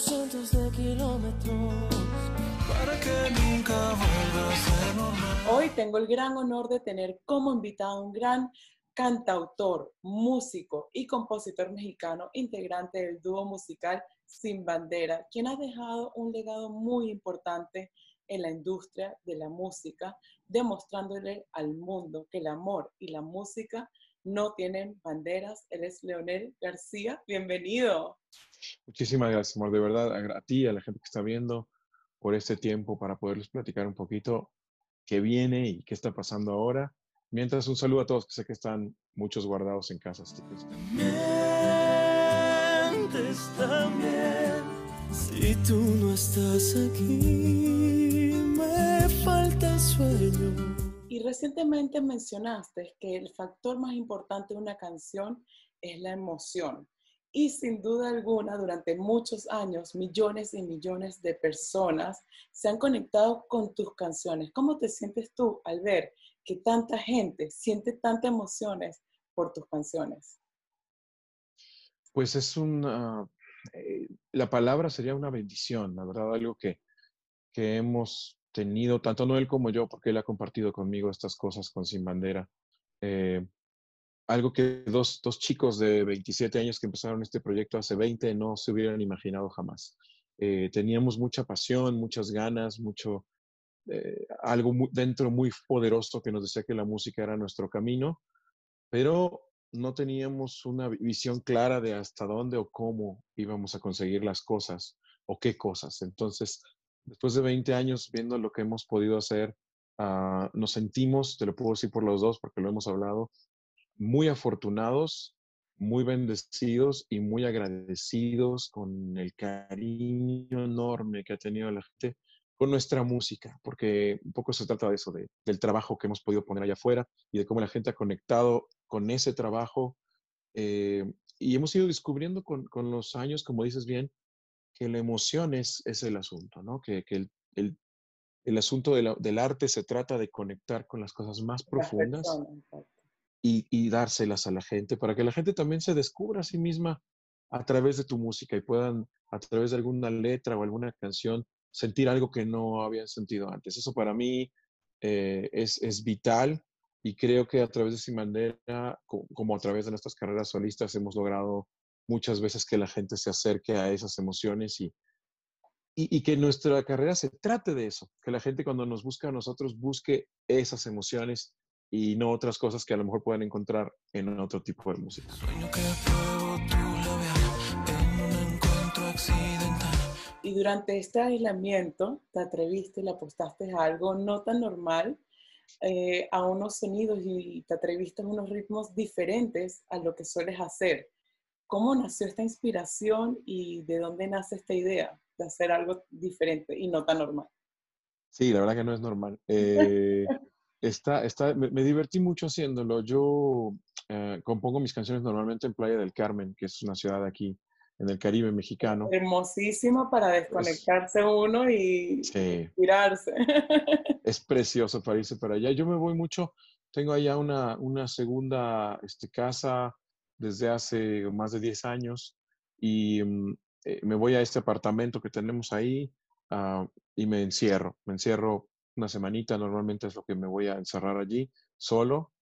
cientos de kilómetros para que nunca vuelva a ser normal. Hoy tengo el gran honor de tener como invitado a un gran cantautor, músico y compositor mexicano, integrante del dúo musical Sin Bandera, quien ha dejado un legado muy importante en la industria de la música, demostrándole al mundo que el amor y la música no tienen banderas. Él es Leonel García. Bienvenido. Muchísimas gracias, amor. De verdad, a ti, a la gente que está viendo, por este tiempo para poderles platicar un poquito qué viene y qué está pasando ahora. Mientras, un saludo a todos que sé que están muchos guardados en casa. Mientes también si tú no estás aquí, me falta sueño. Recientemente mencionaste que el factor más importante de una canción es la emoción. Y sin duda alguna, durante muchos años, millones y millones de personas se han conectado con tus canciones. ¿Cómo te sientes tú al ver que tanta gente siente tantas emociones por tus canciones? Pues es una, eh, la palabra sería una bendición, la verdad, algo que, que hemos tenido, tanto Noel como yo, porque él ha compartido conmigo estas cosas con Sin Bandera. Eh, algo que dos, dos, chicos de 27 años que empezaron este proyecto hace 20 no se hubieran imaginado jamás. Eh, teníamos mucha pasión, muchas ganas, mucho, eh, algo dentro muy poderoso que nos decía que la música era nuestro camino, pero no teníamos una visión clara de hasta dónde o cómo íbamos a conseguir las cosas o qué cosas. Entonces, después de 20 años viendo lo que hemos podido hacer, uh, nos sentimos, te lo puedo decir por los dos porque lo hemos hablado, muy afortunados, muy bendecidos y muy agradecidos con el cariño enorme que ha tenido la gente con nuestra música, porque un poco se trata de eso, de, del trabajo que hemos podido poner allá afuera y de cómo la gente ha conectado con ese trabajo. Eh, y hemos ido descubriendo con, con, los años, como dices bien, que la emoción es, es el asunto, ¿no? Que, que el, el, el, asunto de la, del arte se trata de conectar con las cosas más profundas y, y, dárselas a la gente para que la gente también se descubra a sí misma a través de tu música y puedan, a través de alguna letra o alguna canción, sentir algo que no habían sentido antes. Eso para mí eh, es, es, vital y creo que a través de Simandera, como, como a través de nuestras carreras solistas, hemos logrado muchas veces que la gente se acerque a esas emociones y, y, y, que nuestra carrera se trate de eso, que la gente cuando nos busca a nosotros busque esas emociones y no otras cosas que a lo mejor pueden encontrar en otro tipo de música. Y durante este aislamiento te atreviste y le apostaste a algo no tan normal, eh, a unos sonidos y te atreviste a unos ritmos diferentes a lo que sueles hacer. ¿Cómo nació esta inspiración y de dónde nace esta idea de hacer algo diferente y no tan normal? Sí, la verdad que no es normal. Eh, está, está, me, me, divertí mucho haciéndolo. Yo eh, compongo mis canciones normalmente en Playa del Carmen, que es una ciudad aquí en el Caribe mexicano. Hermosísimo para desconectarse es, uno y sí. tirarse. Es precioso para irse para allá. Yo me voy mucho, tengo allá una, una segunda este, casa desde hace más de 10 años y um, eh, me voy a este apartamento que tenemos ahí uh, y me encierro, me encierro una semanita, normalmente es lo que me voy a encerrar allí, solo.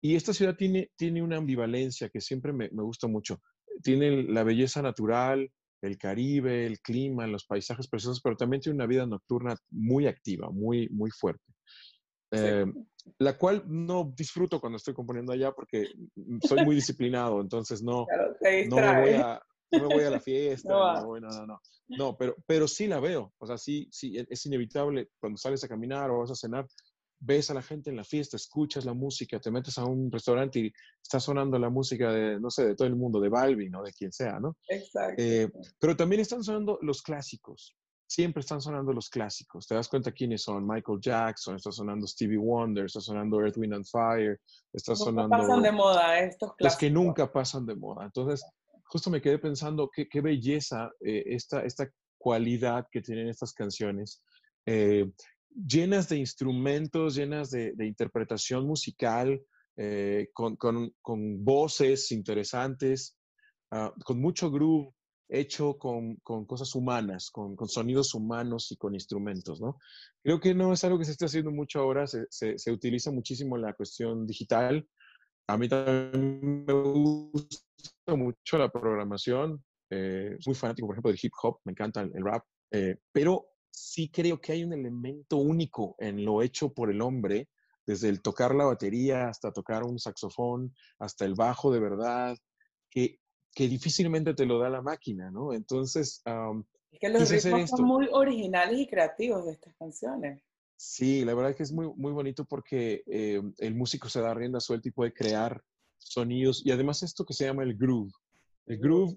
Y esta ciudad tiene, tiene una ambivalencia que siempre me, me gusta mucho. Tiene la belleza natural, el Caribe, el clima, los paisajes preciosos, pero también tiene una vida nocturna muy activa, muy, muy fuerte. Eh, la cual no disfruto cuando estoy componiendo allá porque soy muy disciplinado, entonces no, claro, no, me voy a, no, me voy a, la fiesta, no, no, voy, no, no, no, no, pero, pero sí la veo, o sea, sí, sí, es inevitable cuando sales a caminar o vas a cenar, ves a la gente en la fiesta, escuchas la música, te metes a un restaurante y está sonando la música de, no sé, de todo el mundo, de Balvin o de quien sea, ¿no? Exacto. Eh, pero también están sonando los clásicos, siempre están sonando los clásicos. Te das cuenta quiénes son. Michael Jackson, está sonando Stevie Wonder, está sonando Earth, Wind and Fire, está nunca sonando... pasan de moda estos clásicos. Los que nunca pasan de moda. Entonces, justo me quedé pensando qué, qué belleza eh, esta, esta cualidad que tienen estas canciones. Eh, llenas de instrumentos, llenas de, de interpretación musical, eh, con, con, con, voces interesantes, uh, con mucho groove, hecho con, con cosas humanas, con, con, sonidos humanos y con instrumentos, ¿no? Creo que no es algo que se esté haciendo mucho ahora, se, se, utiliza muchísimo la cuestión digital. A mí también me gusta mucho la programación, eh, muy fanático, por ejemplo, del hip hop, me encanta el, el rap, eh, pero sí creo que hay un elemento único en lo hecho por el hombre, desde el tocar la batería hasta tocar un saxofón, hasta el bajo de verdad, que, que difícilmente te lo da la máquina, ¿no? Entonces... es que los ritmos son muy originales y creativos de estas canciones. Sí, la verdad es que es muy, muy bonito porque eh, el músico se da rienda suelta y puede crear sonidos. Y además esto que se llama el groove. El groove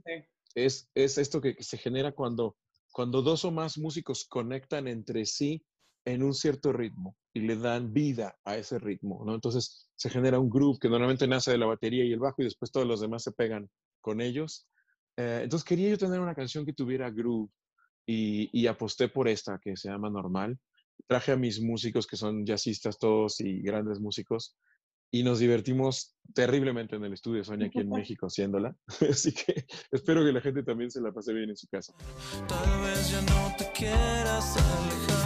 es, es esto que, que, se genera cuando, cuando dos o más músicos conectan entre sí en un cierto ritmo y le dan vida a ese ritmo, ¿no? Entonces se genera un groove que normalmente nace de la batería y el bajo y después todos los demás se pegan con ellos. Eh, entonces quería yo tener una canción que tuviera groove y, y, aposté por esta que se llama Normal. Traje a mis músicos que son jazzistas todos y grandes músicos y nos divertimos terriblemente en el estudio Sonia aquí en México haciéndola. Así que espero que la gente también se la pase bien en su casa. Tal vez ya no te quieras alejar.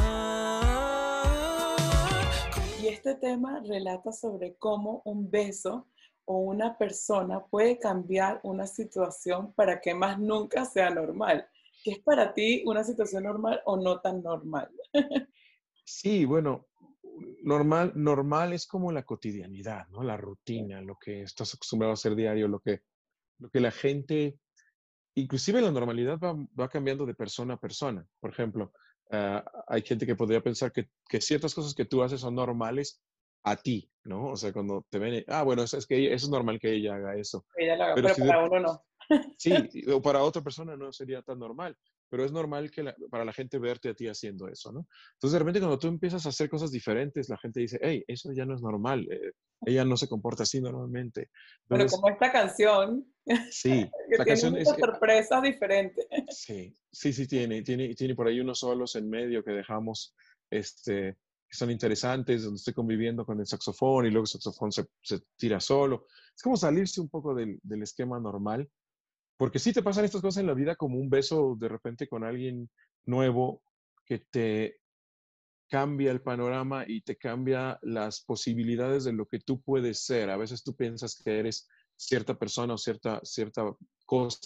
Y este tema relata sobre cómo un beso o una persona puede cambiar una situación para que más nunca sea normal. ¿Qué es para ti una situación normal o no tan normal? sí, bueno, normal, normal es como la cotidianidad, ¿no? La rutina, lo que estás acostumbrado a hacer diario, lo que, lo que la gente, inclusive la normalidad va, va cambiando de persona a persona. Por ejemplo, uh, hay gente que podría pensar que, que, ciertas cosas que tú haces son normales a ti, ¿no? O sea, cuando te ven, ah, bueno, es, es que eso es normal que ella haga eso. Ella lo haga, pero, pero si para de, uno no. Sí, o para otra persona no sería tan normal pero es normal que la, para la gente verte a ti haciendo eso, ¿no? Entonces, de repente, cuando tú empiezas a hacer cosas diferentes, la gente dice, hey, eso ya no es normal, eh, ella no se comporta así normalmente. Pero como esta canción, sí, que la tiene canción es, sorpresas diferentes. Sí, sí, sí, tiene, tiene, tiene por ahí unos solos en medio que dejamos, este, que son interesantes, donde estoy conviviendo con el saxofón y luego el saxofón se, se tira solo. Es como salirse un poco del, del esquema normal porque sí te pasan estas cosas en la vida como un beso de repente con alguien nuevo que te cambia el panorama y te cambia las posibilidades de lo que tú puedes ser. A veces tú piensas que eres cierta persona o cierta, cierta cosa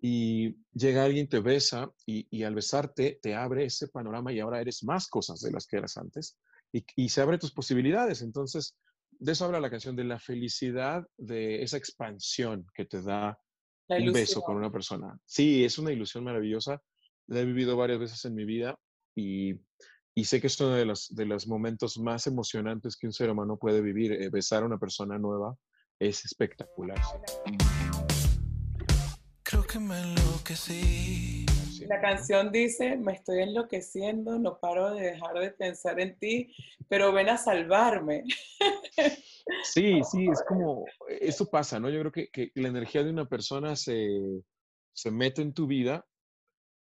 y llega alguien, te besa y, y, al besarte te abre ese panorama y ahora eres más cosas de las que eras antes y, y se abren tus posibilidades. Entonces, de eso habla la canción, de la felicidad, de esa expansión que te da un beso con una persona. Sí, es una ilusión maravillosa. La he vivido varias veces en mi vida y, y sé que es uno de los, de los momentos más emocionantes que un ser humano puede vivir. Eh, besar a una persona nueva es espectacular. Creo que me enloquecí. La canción dice, me estoy enloqueciendo, no paro de dejar de pensar en ti, pero ven a salvarme. Sí, sí, es como, eso pasa, ¿no? Yo creo que, que la energía de una persona se, se, mete en tu vida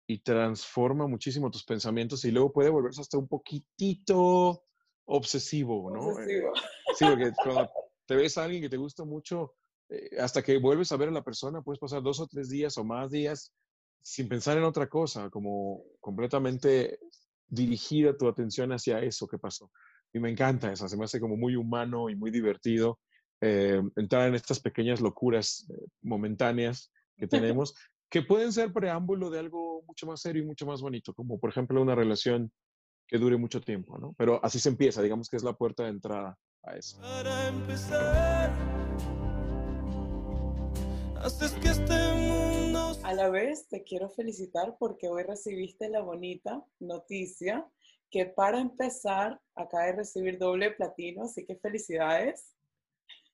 y transforma muchísimo tus pensamientos y luego puede volverse hasta un poquitito obsesivo, ¿no? Obsesivo. Sí, porque cuando te ves a alguien que te gusta mucho, eh, hasta que vuelves a ver a la persona, puedes pasar dos o tres días o más días sin pensar en otra cosa, como completamente dirigida tu atención hacia eso que pasó. Y me encanta eso, se me hace como muy humano y muy divertido eh, entrar en estas pequeñas locuras eh, momentáneas que tenemos, que pueden ser preámbulo de algo mucho más serio y mucho más bonito, como por ejemplo una relación que dure mucho tiempo, ¿no? Pero así se empieza, digamos que es la puerta de entrada a eso. Para empezar, haces que este mundo... A la vez te quiero felicitar porque hoy recibiste la bonita noticia que para empezar acaba de recibir doble platino, así que felicidades.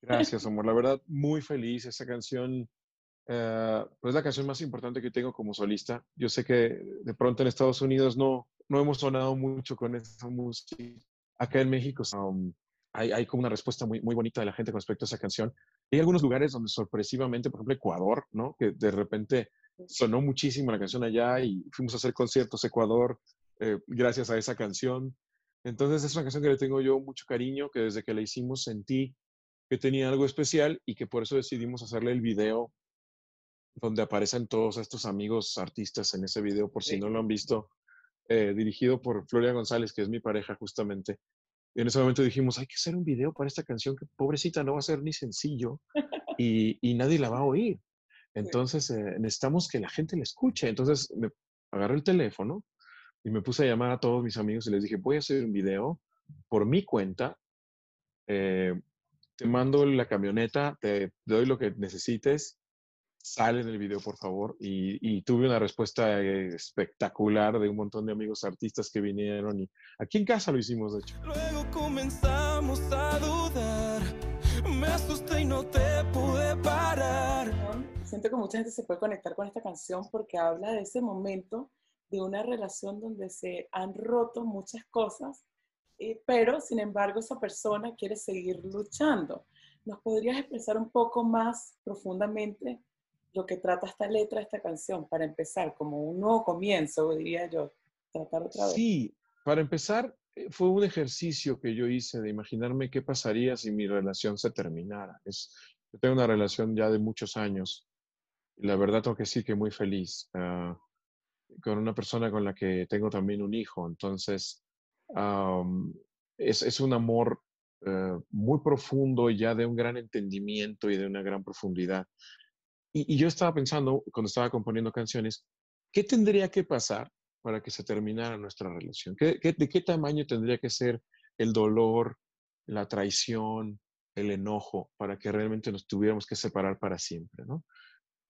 Gracias, amor. La verdad, muy feliz. Esa canción uh, pues es la canción más importante que tengo como solista. Yo sé que de pronto en Estados Unidos no, no hemos sonado mucho con esa música. Acá en México um, hay, hay, como una respuesta muy, muy bonita de la gente con respecto a esa canción. Hay algunos lugares donde sorpresivamente, por ejemplo, Ecuador, ¿no? Que de repente sonó muchísimo la canción allá y fuimos a hacer conciertos Ecuador eh, gracias a esa canción. Entonces es una canción que le tengo yo mucho cariño, que desde que la hicimos sentí que tenía algo especial y que por eso decidimos hacerle el video donde aparecen todos estos amigos artistas en ese video, por si no lo han visto, eh, dirigido por Floria González, que es mi pareja justamente. En ese momento dijimos, hay que hacer un video para esta canción que pobrecita no va a ser ni sencillo y, y nadie la va a oír. Entonces eh, necesitamos que la gente la escuche. Entonces me agarré el teléfono y me puse a llamar a todos mis amigos y les dije, voy a hacer un video por mi cuenta. Eh, te mando la camioneta, te doy lo que necesites sale en el video, por favor. Y, tuve una respuesta eh, espectacular de un montón de amigos artistas que vinieron y aquí en casa lo hicimos, de hecho. Luego comenzamos a dudar, me asusté y no te pude parar. Siento que mucha gente se puede conectar con esta canción porque habla de ese momento de una relación donde se han roto muchas cosas, eh, pero sin embargo esa persona quiere seguir luchando. ¿Nos podrías expresar un poco más profundamente lo que trata esta letra, esta canción, para empezar, como un nuevo comienzo, diría yo, tratar otra vez. Sí, para empezar, eh, fue un ejercicio que yo hice de imaginarme qué pasaría si mi relación se terminara. Es, yo tengo una relación ya de muchos años y la verdad tengo que decir que muy feliz ah, con una persona con la que tengo también un hijo. Entonces, es, es, un amor eh, muy profundo ya de un gran entendimiento y de una gran profundidad. Y, yo estaba pensando, cuando estaba componiendo canciones, ¿qué tendría que pasar para que se terminara nuestra relación? ¿Qué, de qué tamaño tendría que ser el dolor, la traición, el enojo, para que realmente nos tuviéramos que separar para siempre? ¿no?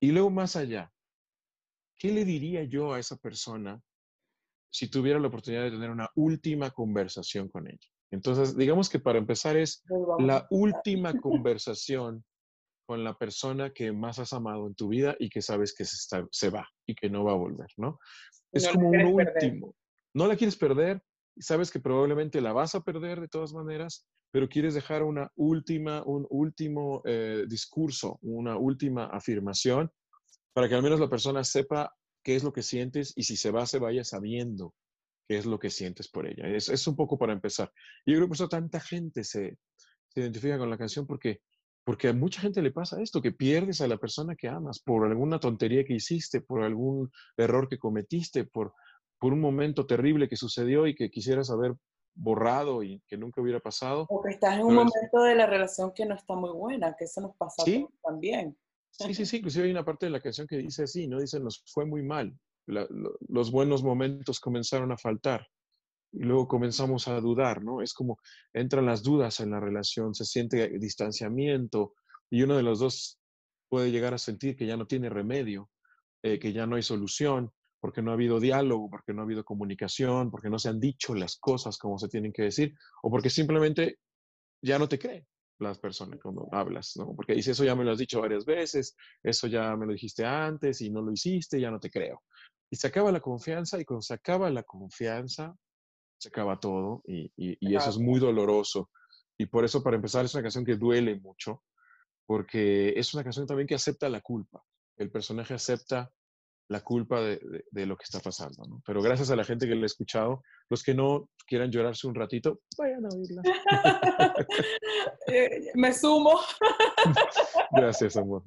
Y luego más allá, ¿qué le diría yo a esa persona si tuviera la oportunidad de tener una última conversación con ella? Entonces, digamos que para empezar es la última conversación con la persona que más has amado en tu vida y que sabes que se, se va y que no va a volver, ¿no? Es como un último. No la quieres perder, sabes que probablemente la vas a perder de todas maneras, pero quieres dejar una última, un último eh, discurso, una última afirmación para que al menos la persona sepa qué es lo que sientes y si se va, se vaya sabiendo qué es lo que sientes por ella. Es, es un poco para empezar. Y yo creo que por eso tanta gente se, se identifica con la canción porque porque a mucha gente le pasa esto, que pierdes a la persona que amas por alguna tontería que hiciste, por algún error que cometiste, por, por un momento terrible que sucedió y que quisieras haber borrado y que nunca hubiera pasado. O que estás en un momento de la relación que no está muy buena, que eso nos pasa también. Sí, sí, sí, inclusive hay una parte de la canción que dice así, ¿no? Dice, nos fue muy mal, los buenos momentos comenzaron a faltar y luego comenzamos a dudar, ¿no? Es como entran las dudas en la relación, se siente distanciamiento y uno de los dos puede llegar a sentir que ya no tiene remedio, eh, que ya no hay solución, porque no ha habido diálogo, porque no ha habido comunicación, porque no se han dicho las cosas como se tienen que decir, o porque simplemente ya no te creen las personas cuando hablas, ¿no? Porque dice, eso ya me lo has dicho varias veces, eso ya me lo dijiste antes y no lo hiciste, ya no te creo. Y se acaba la confianza y cuando se acaba la confianza, se acaba todo y, y, eso es muy doloroso. Y por eso, para empezar, es una canción que duele mucho, porque es una canción también que acepta la culpa. El personaje acepta la culpa de, de, lo que está pasando. ¿no? Pero gracias a la gente que lo ha escuchado, los que no quieran llorarse un ratito, vayan a oírla. Eh, me sumo. gracias, amor.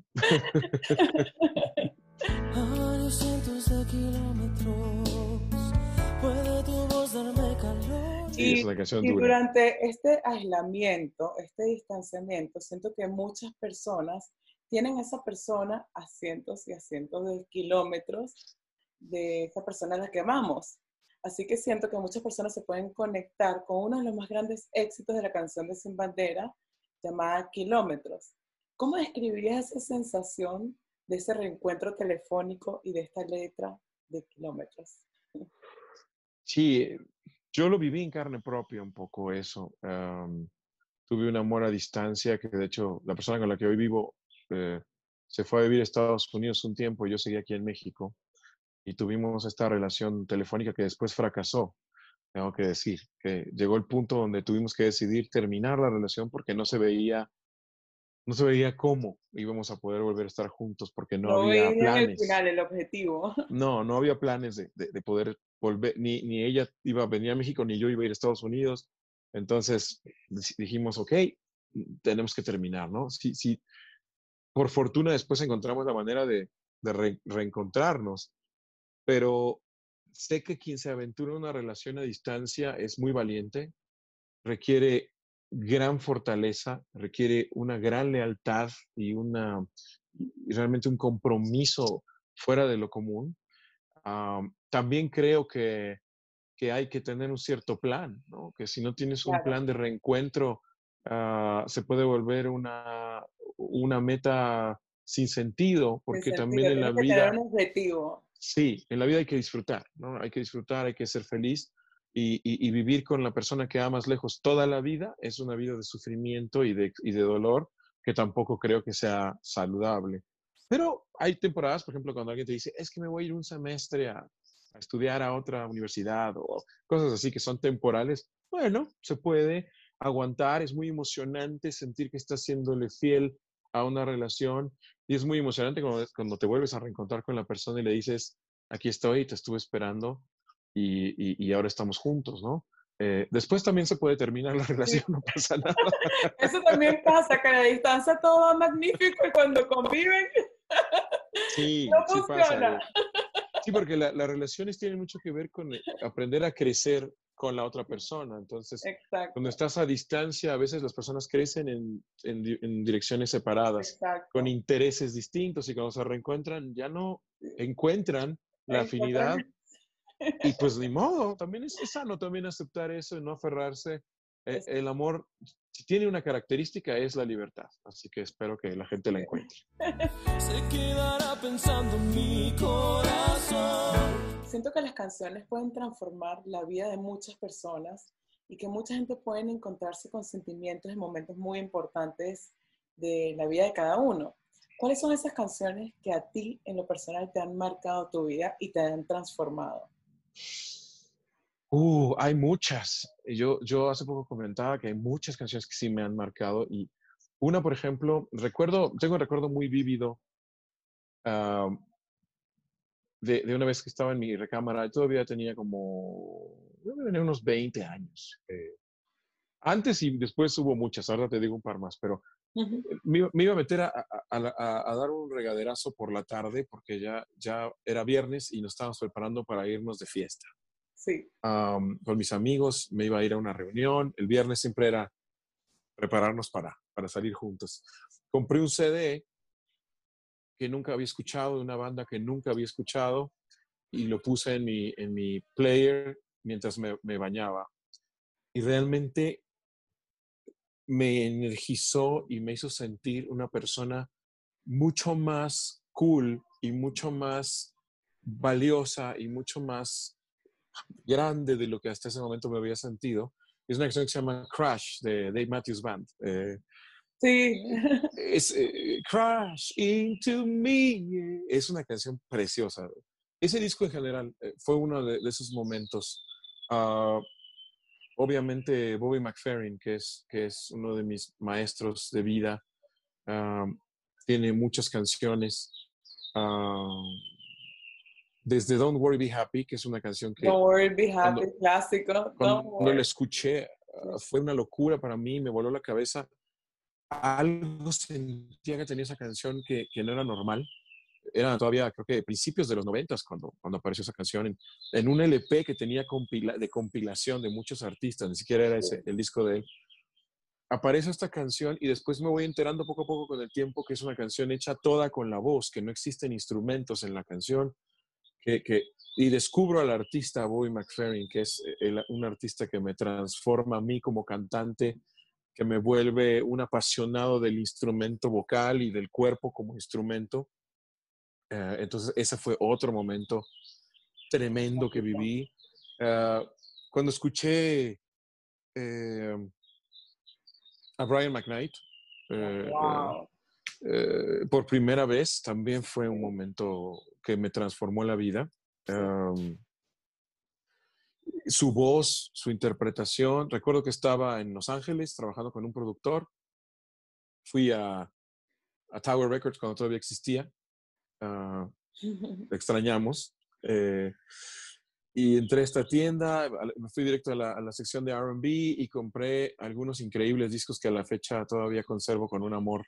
Y, durante este aislamiento, este distanciamiento, siento que muchas personas tienen a esa persona a cientos y a cientos de kilómetros de esa persona a la que amamos. Así que siento que muchas personas se pueden conectar con uno de los más grandes éxitos de la canción de Sin Bandera, llamada Kilómetros. ¿Cómo describirías esa sensación de ese reencuentro telefónico y de esta letra de Kilómetros? Sí, yo lo viví en carne propia un poco eso. tuve un amor a distancia que de hecho la persona con la que hoy vivo eh, se fue a vivir a Estados Unidos un tiempo y yo seguí aquí en México y tuvimos esta relación telefónica que después fracasó. Tengo que decir que llegó el punto donde tuvimos que decidir terminar la relación porque no se veía no se veía cómo íbamos a poder volver a estar juntos porque no, había planes. El final, el objetivo. No, no había planes de, de, poder ni, ella iba a venir a México, ni yo iba a ir a Estados Unidos. Entonces dijimos, ok, tenemos que terminar, ¿no? Sí, sí. Por fortuna después encontramos la manera de, de reencontrarnos, pero sé que quien se aventura en una relación a distancia es muy valiente, requiere gran fortaleza, requiere una gran lealtad y una realmente un compromiso fuera de lo común. También creo que, que, hay que tener un cierto plan, ¿no? que si no tienes un plan de reencuentro, ah, se puede volver una, una meta sin sentido, porque también en la vida... Sí, en la vida hay que disfrutar, ¿no? Hay que disfrutar, hay que ser feliz y, vivir con la persona que amas lejos toda la vida es una vida de sufrimiento y de, y de dolor que tampoco creo que sea saludable. Pero hay temporadas, por ejemplo, cuando alguien te dice, es que me voy a ir un semestre a, a estudiar a otra universidad o cosas así que son temporales, bueno, se puede aguantar, es muy emocionante sentir que estás siéndole fiel a una relación y es muy emocionante cuando, cuando te vuelves a reencontrar con la persona y le dices, aquí estoy, te estuve esperando y, y, ahora estamos juntos, ¿no? Eh, después también se puede terminar la relación, no pasa nada. Eso también pasa, que a la distancia todo va magnífico y cuando conviven, sí, no sí funciona. Pasa. Sí, porque las relaciones tienen mucho que ver con eh, aprender a crecer con la otra persona. Entonces, cuando estás a distancia, a veces las personas crecen en, en, direcciones separadas, con intereses distintos y cuando se reencuentran ya no encuentran la afinidad. Y pues ni modo, también es, sano también aceptar eso y no aferrarse. Eh, el amor, si tiene una característica, es la libertad. Así que espero que la gente la encuentre. Se quedará pensando mi corazón siento que las canciones pueden transformar la vida de muchas personas y que mucha gente puede encontrarse con sentimientos en momentos muy importantes de la vida de cada uno. ¿Cuáles son esas canciones que a ti en lo personal te han marcado tu vida y te han transformado? Uh, hay muchas. Yo, yo hace poco comentaba que hay muchas canciones que sí me han marcado y una, por ejemplo, recuerdo, tengo un recuerdo muy vívido ah, de, de, una vez que estaba en mi recámara, todavía tenía como, tenía unos 20 años. Eh, antes y después hubo muchas, ahora te digo un par más, pero me, iba a meter a, a, dar un regaderazo por la tarde porque ya, ya era viernes y nos estábamos preparando para irnos de fiesta. Sí. con mis amigos me iba a ir a una reunión. El viernes siempre era prepararnos para, para salir juntos. Compré un CD que nunca había escuchado, de una banda que nunca había escuchado, y lo puse en mi, en mi player mientras me, me bañaba. Y realmente me energizó y me hizo sentir una persona mucho más cool y mucho más valiosa y mucho más grande de lo que hasta ese momento me había sentido. Es una canción que se llama Crash de Dave Matthews Band. Eh, Sí. Es eh, Crash into Me. Es una canción preciosa. Ese disco en general eh, fue uno de, esos momentos. Ah, obviamente Bobby McFerrin, que es, que es uno de mis maestros de vida, ah, tiene muchas canciones. Ah, desde Don't Worry Be Happy, que es una canción que... Don't Worry Be Happy, clásico. Cuando, la escuché, fue una locura para mí, me voló la cabeza algo sentía que tenía esa canción que, que no era normal. Era todavía, creo que principios de los noventas cuando, cuando apareció esa canción en, en un LP que tenía compila, de compilación de muchos artistas, ni siquiera era ese, el disco de él. Aparece esta canción y después me voy enterando poco a poco con el tiempo que es una canción hecha toda con la voz, que no existen instrumentos en la canción, que, que y descubro al artista Bobby McFerrin, que es el, un artista que me transforma a mí como cantante, que me vuelve un apasionado del instrumento vocal y del cuerpo como instrumento. Eh, entonces, ese fue otro momento tremendo que viví. Eh, cuando escuché eh, a Brian McKnight por primera vez, también fue un momento que me transformó la vida su voz, su interpretación. Recuerdo que estaba en Los Ángeles trabajando con un productor. Fui a, Tower Records cuando todavía existía. Uh, extrañamos. Eh, y entré a esta tienda, me fui directo a la, sección de RB y compré algunos increíbles discos que a la fecha todavía conservo con un amor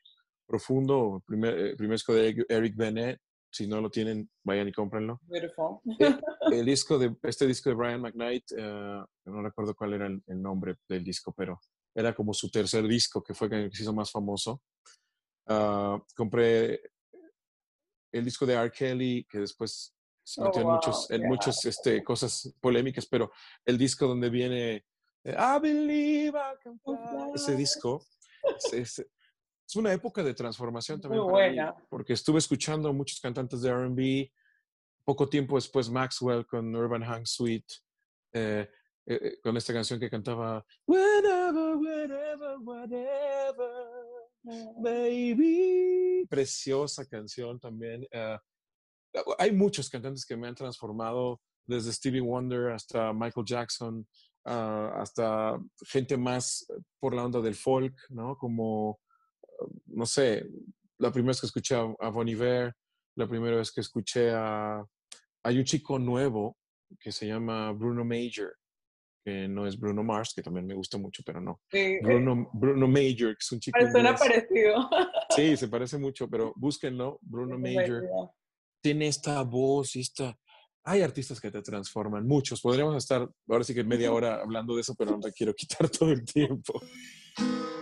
profundo. Primer, eh, primer disco de Eric Bennett, si no lo tienen, vayan y cómprenlo. Beautiful. Eh, el disco de, este disco de Brian McKnight, eh, no recuerdo cuál era el, el, nombre del disco, pero era como su tercer disco, que fue el que se hizo más famoso. Uh, compré el disco de R. Kelly, que después se metió Oh, en muchos, wow, en yeah. muchas este, cosas polémicas, pero el disco donde viene eh, I Believe I Can Fly, ese disco, es, es- es una época de transformación también Muy para mí, buena. porque estuve escuchando a muchos cantantes de R&B, poco tiempo después Maxwell con Urban Hang Suite, eh, eh, eh, con esta canción que cantaba Whenever, whenever, whatever, baby. Preciosa canción también. eh, hay muchos cantantes que me han transformado, desde Stevie Wonder hasta Michael Jackson, ah, hasta gente más por la onda del folk, ¿no? Como, no sé, la primera vez que escuché a, a Bon Iver, la primera vez que escuché a... Hay un chico nuevo que se llama Bruno Major, que no es Bruno Mars, que también me gusta mucho, pero no. Sí, eh, Bruno, Bruno Major, que es un chico suena parecido. Sí, se parece mucho, pero búsquenlo, Bruno Major tiene esta voz y esta... Hay artistas que te transforman, muchos. Podríamos estar ahora sí que media hora hablando de eso, pero no te quiero quitar todo el tiempo.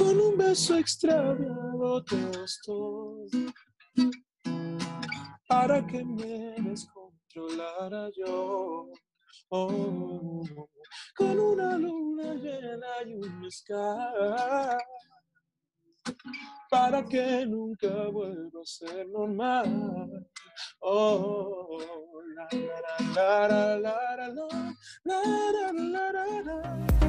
Con un beso extraviado te estoy para que me descontrolara yo. Oh, con una luna llena y un sky para que nunca vuelva a ser normal. Oh, la, la, la, la, la, la, la, la, la, la, la.